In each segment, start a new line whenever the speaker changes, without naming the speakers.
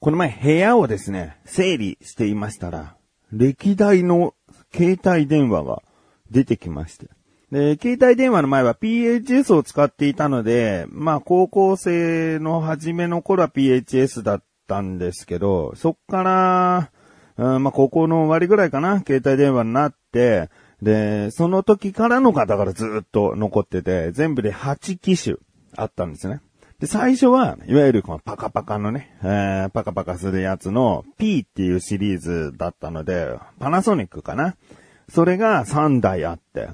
この前部屋をですね、整理していましたら、歴代の携帯電話が出てきまして。で、携帯電話の前は PHS を使っていたので、まあ高校生の初めの頃は PHS だったんですけど、そっから、うん、まあ高校の終わりぐらいかな、携帯電話になって、で、その時からの方からずっと残ってて、全部で8機種あったんですね。で、最初は、いわゆるこのパカパカのね、えー、パカパカするやつの P っていうシリーズだったので、パナソニックかな？それが3台あって。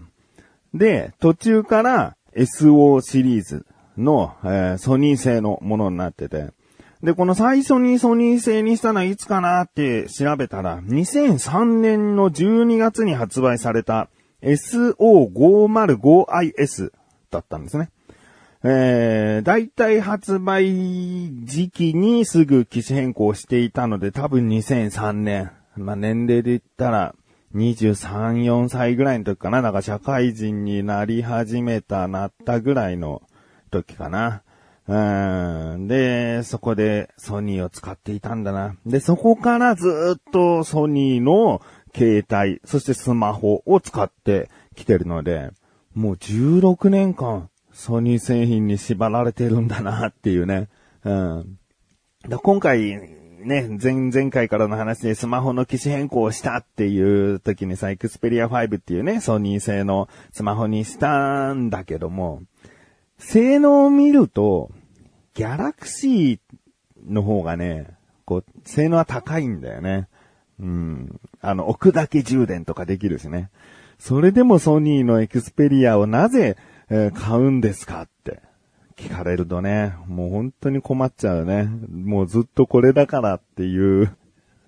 で、途中から SO シリーズの、えー、ソニー製のものになってて。で、この最初にソニー製にしたのはいつかなって調べたら、2003年の12月に発売された SO505IS だったんですね。えー、大体発売時期にすぐ機種変更していたので、多分2003年。まあ、年齢で言ったら、23、4歳ぐらいの時かな。なんか社会人になり始めた、なったぐらいの時かな。うん。で、そこでソニーを使っていたんだな。で、そこからずっとソニーの携帯、そしてスマホを使ってきてるので、もう16年間ソニー製品に縛られてるんだなっていうね。うん。今回、ね、前、前回からの話でスマホの機種変更をしたっていう時にさ、エクスペリア5っていうね、ソニー製のスマホにしたんだけども、性能を見ると、ギャラクシーの方がね、こう、性能は高いんだよね。うん。あの、置くだけ充電とかできるしね。それでもソニーのエクスペリアをなぜえー、買うんですかって聞かれるとね、もう本当に困っちゃうね。もうずっとこれだからっていう、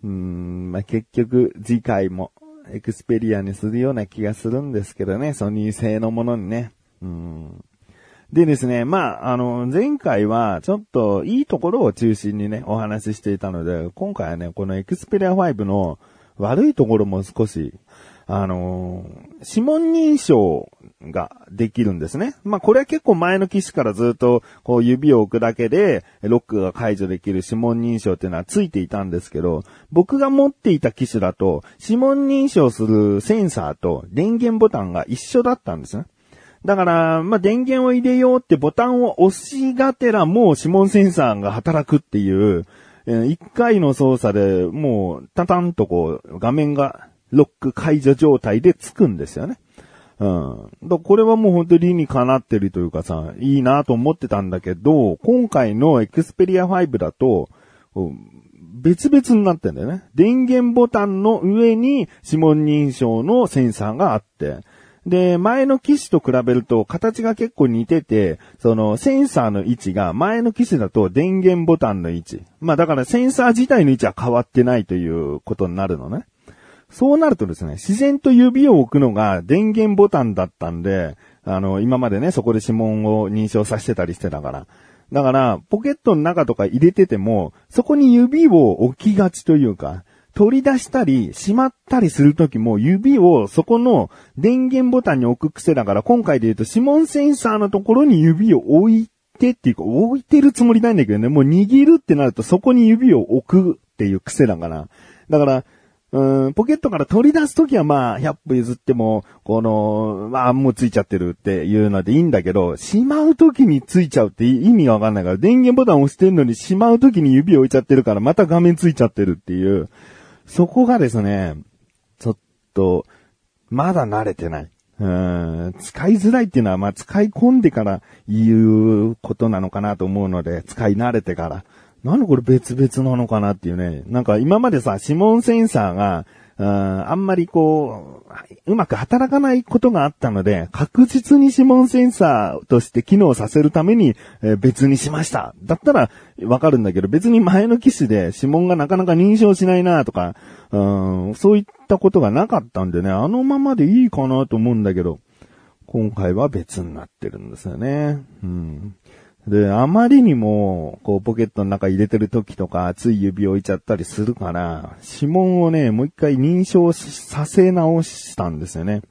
うん、まあ、結局次回もエクスペリアにするような気がするんですけどね、ソニー製のものにね。うん、でですね、まあ、あの、前回はちょっといいところを中心にね、お話ししていたので、今回はね、このエクスペリア5の悪いところも少し、あの指紋認証ができるんですね。まあこれは結構前の機種からずっとこう指を置くだけでロックが解除できる指紋認証っていうのはついていたんですけど、僕が持っていた機種だと指紋認証するセンサーと電源ボタンが一緒だったんですね。だから、まあ、電源を入れようってボタンを押しがてらもう指紋センサーが働くっていう、一回の操作でもうタタンとこう画面がロック解除状態でつくんですよね。うん。だこれはもう本当に理にかなってるというかさ、いいなと思ってたんだけど、今回のエクスペリア5だと、別々になってんだよね。電源ボタンの上に指紋認証のセンサーがあって、で、前の機種と比べると形が結構似てて、そのセンサーの位置が前の機種だと電源ボタンの位置。まあだからセンサー自体の位置は変わってないということになるのね。そうなるとですね、自然と指を置くのが電源ボタンだったんで、あの、今までね、そこで指紋を認証させてたりしてたから。だから、ポケットの中とか入れてても、そこに指を置きがちというか、取り出したり、しまったりするときも、指をそこの電源ボタンに置く癖だから、今回で言うと指紋センサーのところに指を置いてっていうか、置いてるつもりないんだけどね、もう握るってなるとそこに指を置くっていう癖だから。だから、うん、ポケットから取り出すときはまあ、100歩譲っても、この、まあ、もうついちゃってるっていうのでいいんだけど、しまうときについちゃうって意味がわかんないから、電源ボタン押してんのにしまうときに指置いちゃってるから、また画面ついちゃってるっていう、そこがですね、ちょっと、まだ慣れてない。うん、使いづらいっていうのは、まあ、使い込んでから言うことなのかなと思うので、使い慣れてから。なんでこれ別々なのかなっていうね。なんか今までさ、指紋センサーが、あんまりこう、うまく働かないことがあったので、確実に指紋センサーとして機能させるために、え、別にしました。だったらわかるんだけど、別に前の機種で指紋がなかなか認証しないなとか、うん、そういったことがなかったんでね、あのままでいいかなと思うんだけど、今回は別になってるんですよね。うん。で、あまりにも、こう、ポケットの中入れてる時とか、つい指置いちゃったりするから、指紋をね、もう一回認証させ直したんですよね。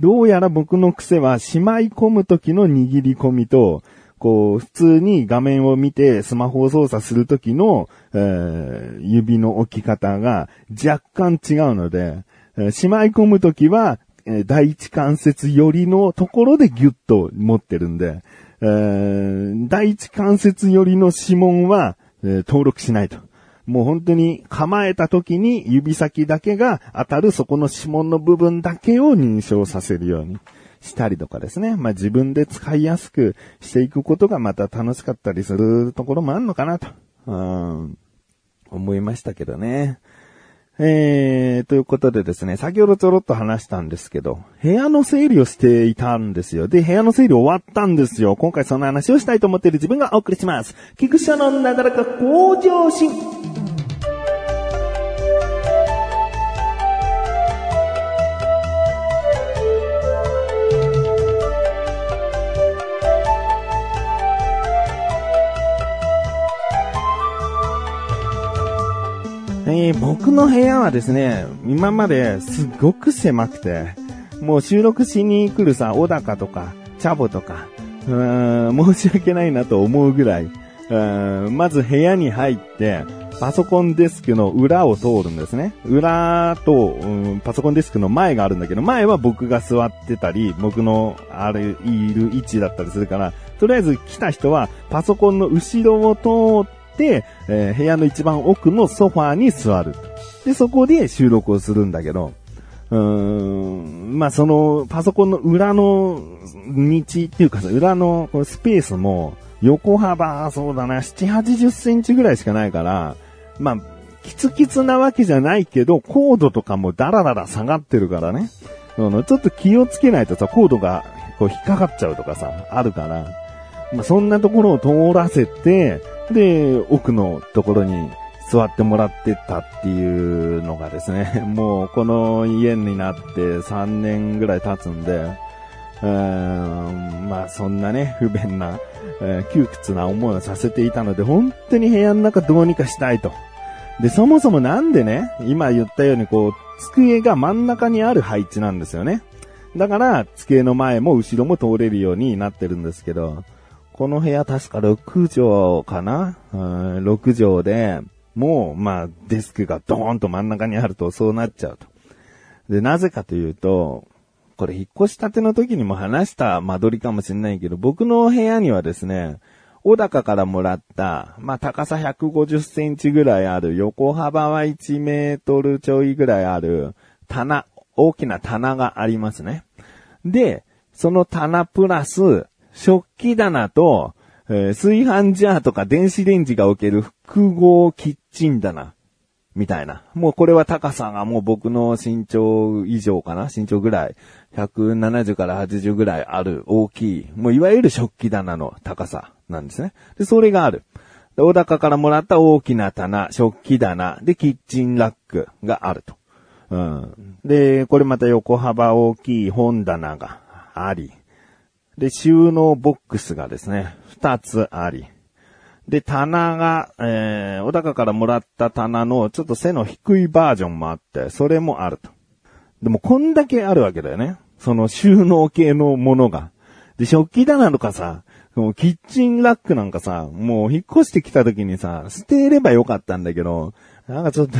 どうやら僕の癖は、しまい込む時の握り込みと、こう、普通に画面を見てスマホを操作するときの、えー、指の置き方が若干違うので、えー、しまい込むときは、え、第一関節寄りのところでギュッと持ってるんで、えー、第一関節寄りの指紋は、えー、登録しないと。もう本当に構えた時に指先だけが当たるそこの指紋の部分だけを認証させるようにしたりとかですね。まあ自分で使いやすくしていくことがまた楽しかったりするところもあるのかなと、うん、思いましたけどね。えー、ということでですね、先ほどちょろっと話したんですけど、部屋の整理をしていたんですよ。で、部屋の整理終わったんですよ。今回その話をしたいと思っている自分がお送りします。菊池のなだらか向上心。僕の部屋はですね、今まですごく狭くて、もう収録しに来るさ、小高とか、チャボとか、うーん、申し訳ないなと思うぐらい、うーんまず部屋に入って、パソコンデスクの裏を通るんですね。裏と、うん、パソコンデスクの前があるんだけど、前は僕が座ってたり、僕のある、いる位置だったりするから、とりあえず来た人はパソコンの後ろを通って、えー、部屋の一番奥のソファーに座る。で、そこで収録をするんだけど、うーん、まあ、その、パソコンの裏の道っていうかさ、裏のこスペースも、横幅、そうだな、7、80センチぐらいしかないから、まあ、キツキツなわけじゃないけど、コードとかもダラダラ下がってるからね。ちょっと気をつけないとさ、コードがこう引っかかっちゃうとかさ、あるから、まあ、そんなところを通らせて、で、奥のところに座ってもらってたっていうのがですね、もうこの家になって3年ぐらい経つんで、うーんまあそんなね、不便な、えー、窮屈な思いをさせていたので、本当に部屋の中どうにかしたいと。で、そもそもなんでね、今言ったようにこう、机が真ん中にある配置なんですよね。だから、机の前も後ろも通れるようになってるんですけど、この部屋確か6畳かな、うん、?6 畳で、もう、まあ、デスクがドーンと真ん中にあるとそうなっちゃうと。で、なぜかというと、これ引っ越したての時にも話した間取りかもしれないけど、僕の部屋にはですね、小高からもらった、まあ、高さ150センチぐらいある、横幅は1メートルちょいぐらいある、棚、大きな棚がありますね。で、その棚プラス、食器棚と、えー、炊飯ジャーとか電子レンジが置ける複合キッチン棚。みたいな。もうこれは高さがもう僕の身長以上かな身長ぐらい。170から80ぐらいある大きい。もういわゆる食器棚の高さなんですね。で、それがある。で、小高からもらった大きな棚、食器棚、で、キッチンラックがあると。うん。で、これまた横幅大きい本棚があり。で、収納ボックスがですね、二つあり。で、棚が、えー、小高からもらった棚のちょっと背の低いバージョンもあって、それもあると。でも、こんだけあるわけだよね。その収納系のものが。で、食器棚とかさ、もうキッチンラックなんかさ、もう引っ越してきた時にさ、捨てればよかったんだけど、なんかちょっと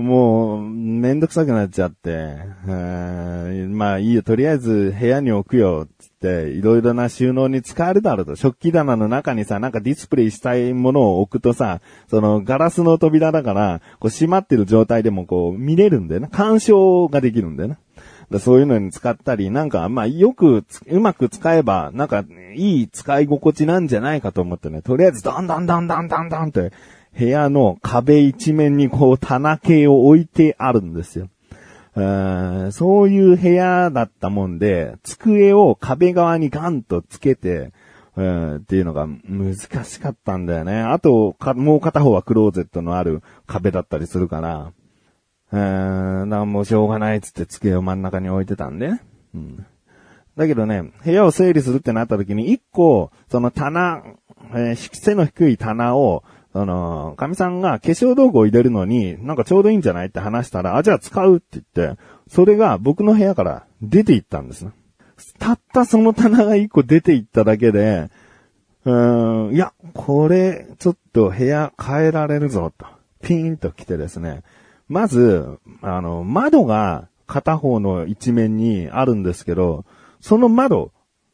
もう、めんどくさくなっちゃって、まあいいよ、とりあえず部屋に置くよ、つって、いろいろな収納に使えるだろうと。食器棚の中にさ、なんかディスプレイしたいものを置くとさ、そのガラスの扉だから、こう閉まってる状態でもこう見れるんだよな。干渉ができるんだよな。だそういうのに使ったり、なんか、まあ、よく、うまく使えば、なんか、いい使い心地なんじゃないかと思ってね、とりあえず、どんどんどんどんどんどんって、部屋の壁一面にこう棚系を置いてあるんですよ。そういう部屋だったもんで、机を壁側にガンとつけて、っていうのが難しかったんだよね。あと、もう片方はクローゼットのある壁だったりするから、えー、なんもしょうがないっつって机を真ん中に置いてたんで、うん。だけどね、部屋を整理するってなった時に、一個、その棚、えー、背の低い棚を、あの、神さんが化粧道具を入れるのに、なんかちょうどいいんじゃないって話したら、あ、じゃあ使うって言って、それが僕の部屋から出て行ったんですね。たったその棚が一個出て行っただけで、うーん、いや、これ、ちょっと部屋変えられるぞ、と。ピーンと来てですね。まず、あの、窓が片方の一面にあるんですけど、その窓、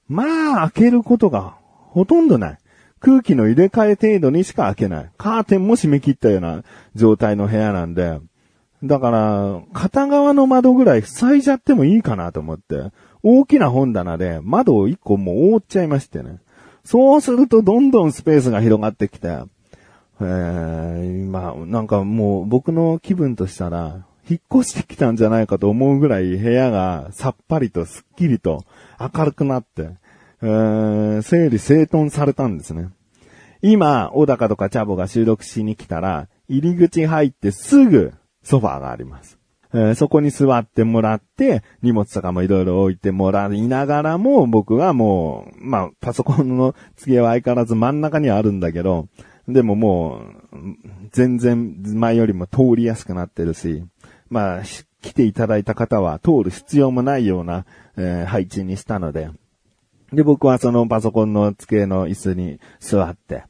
まあ開けることがほとんどない。空気の入れ替え程度にしか開けない。カーテンも閉め切ったような状態の部屋なんで、だから、片側の窓ぐらい塞いじゃってもいいかなと思って、大きな本棚で窓を一個もう覆っちゃいましてね。そうするとどんどんスペースが広がってきて、えー、今、なんかもう僕の気分としたら、引っ越してきたんじゃないかと思うぐらい部屋がさっぱりとすっきりと明るくなって、え、整理整頓されたんですね。今、小高とかチャボが収録しに来たら、入り口入ってすぐソファーがあります。えーそこに座ってもらって、荷物とかもいろいろ置いてもらいながらも、僕はもう、まあ、パソコンの机は相変わらず真ん中にはあるんだけど、でももう、全然前よりも通りやすくなってるし、まあ、来ていただいた方は通る必要もないような、えー配置にしたので、で、僕はそのパソコンの机の椅子に座って、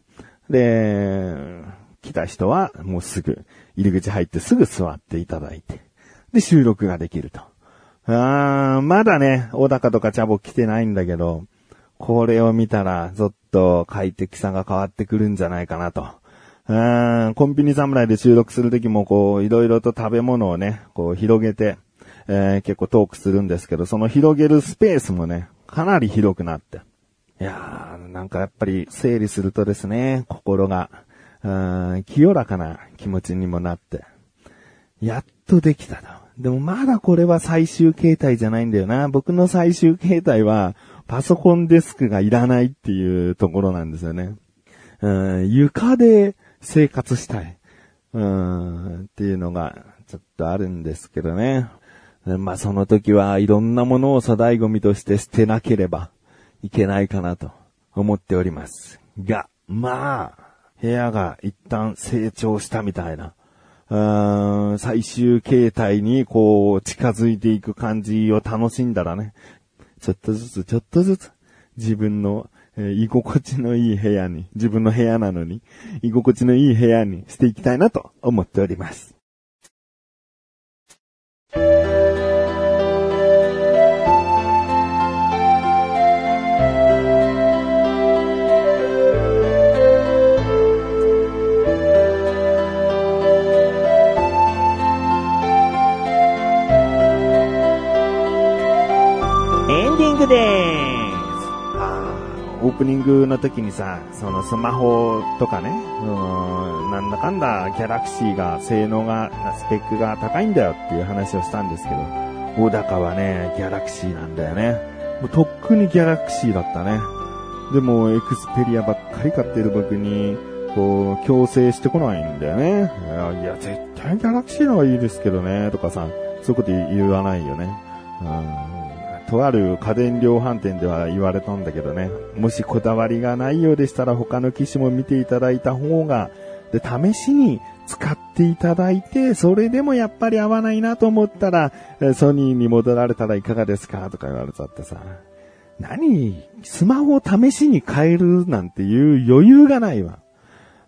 で、来た人はもうすぐ、入り口入ってすぐ座っていただいて、で、収録ができると。あー、まだね、小高とかチャボ来てないんだけど、これを見たら、ちょっと快適さが変わってくるんじゃないかなと。うーん、コンビニ侍で収録するときもこう、いろいろと食べ物をね、こう広げて、えー結構トークするんですけど、その広げるスペースもね、かなり広くなって。いやー、なんかやっぱり整理するとですね、心が、うーん清らかな気持ちにもなって、やっとできたと。でもまだこれは最終形態じゃないんだよな。僕の最終形態は、パソコンデスクがいらないっていうところなんですよね。うん、床で生活したい。うん、っていうのが、ちょっとあるんですけどね。まあその時はいろんなものを粗大ゴミとして捨てなければいけないかなと思っております。が、まあ、部屋が一旦成長したみたいな。うーん最終形態にこう近づいていく感じを楽しんだらね、ちょっとずつちょっとずつ自分の、えー居心地のいい部屋に、自分の部屋なのに、居心地のいい部屋にしていきたいなと思っております。オープニングの時にさ、そのスマホとかね、うん、なんだかんだギャラクシーが性能が、スペックが高いんだよっていう話をしたんですけど、小高はね、ギャラクシーなんだよね。もうとっくにギャラクシーだったね。でも、エクスペリアばっかり買ってる僕に、こう、強制してこないんだよね。いや、いや絶対ギャラクシーの方がいいですけどね、とかさ、そういうこと言わないよね。うんとある家電量販店では言われたんだけどね、もしこだわりがないようでしたら他の機種も見ていただいた方が、で、試しに使っていただいて、それでもやっぱり合わないなと思ったら、ソニーに戻られたらいかがですかとか言われちゃってさ、何スマホを試しに変えるなんていう余裕がないわ。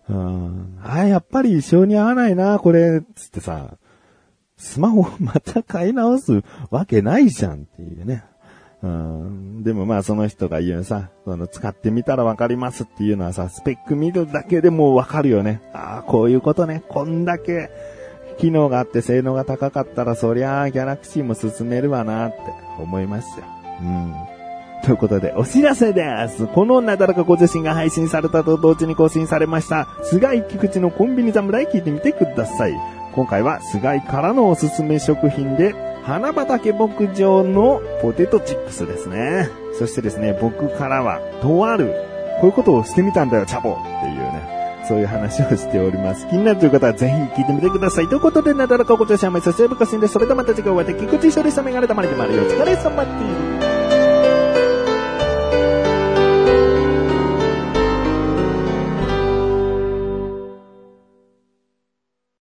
うん。あ、やっぱり性に合わないな、これ、つってさ、スマホまた買い直すわけないじゃんっていうね。うん、でもまあその人が言うさ、その使ってみたらわかりますっていうのはさ、スペック見るだけでもわかるよね。ああ、こういうことね。こんだけ機能があって性能が高かったらそりゃあギャラクシーも進めるわなって思いますよ。うん。ということで、お知らせです。このなだらかご自身が配信されたと同時に更新されました、菅井菊池のコンビニ侍聞いてみてください。今回は菅井からのおすすめ食品で、花畑牧場のポテトチップスですね。そしてですね、僕からは、とある、こういうことをしてみたんだよ、チャボっていうね。そういう話をしております。気になるという方はぜひ聞いてみてください。ということで、なだらかご調子甘いさせるかしんで、それではまた次回お会いできくちしょでしたメガネたまりでまるよ。お疲れ様です。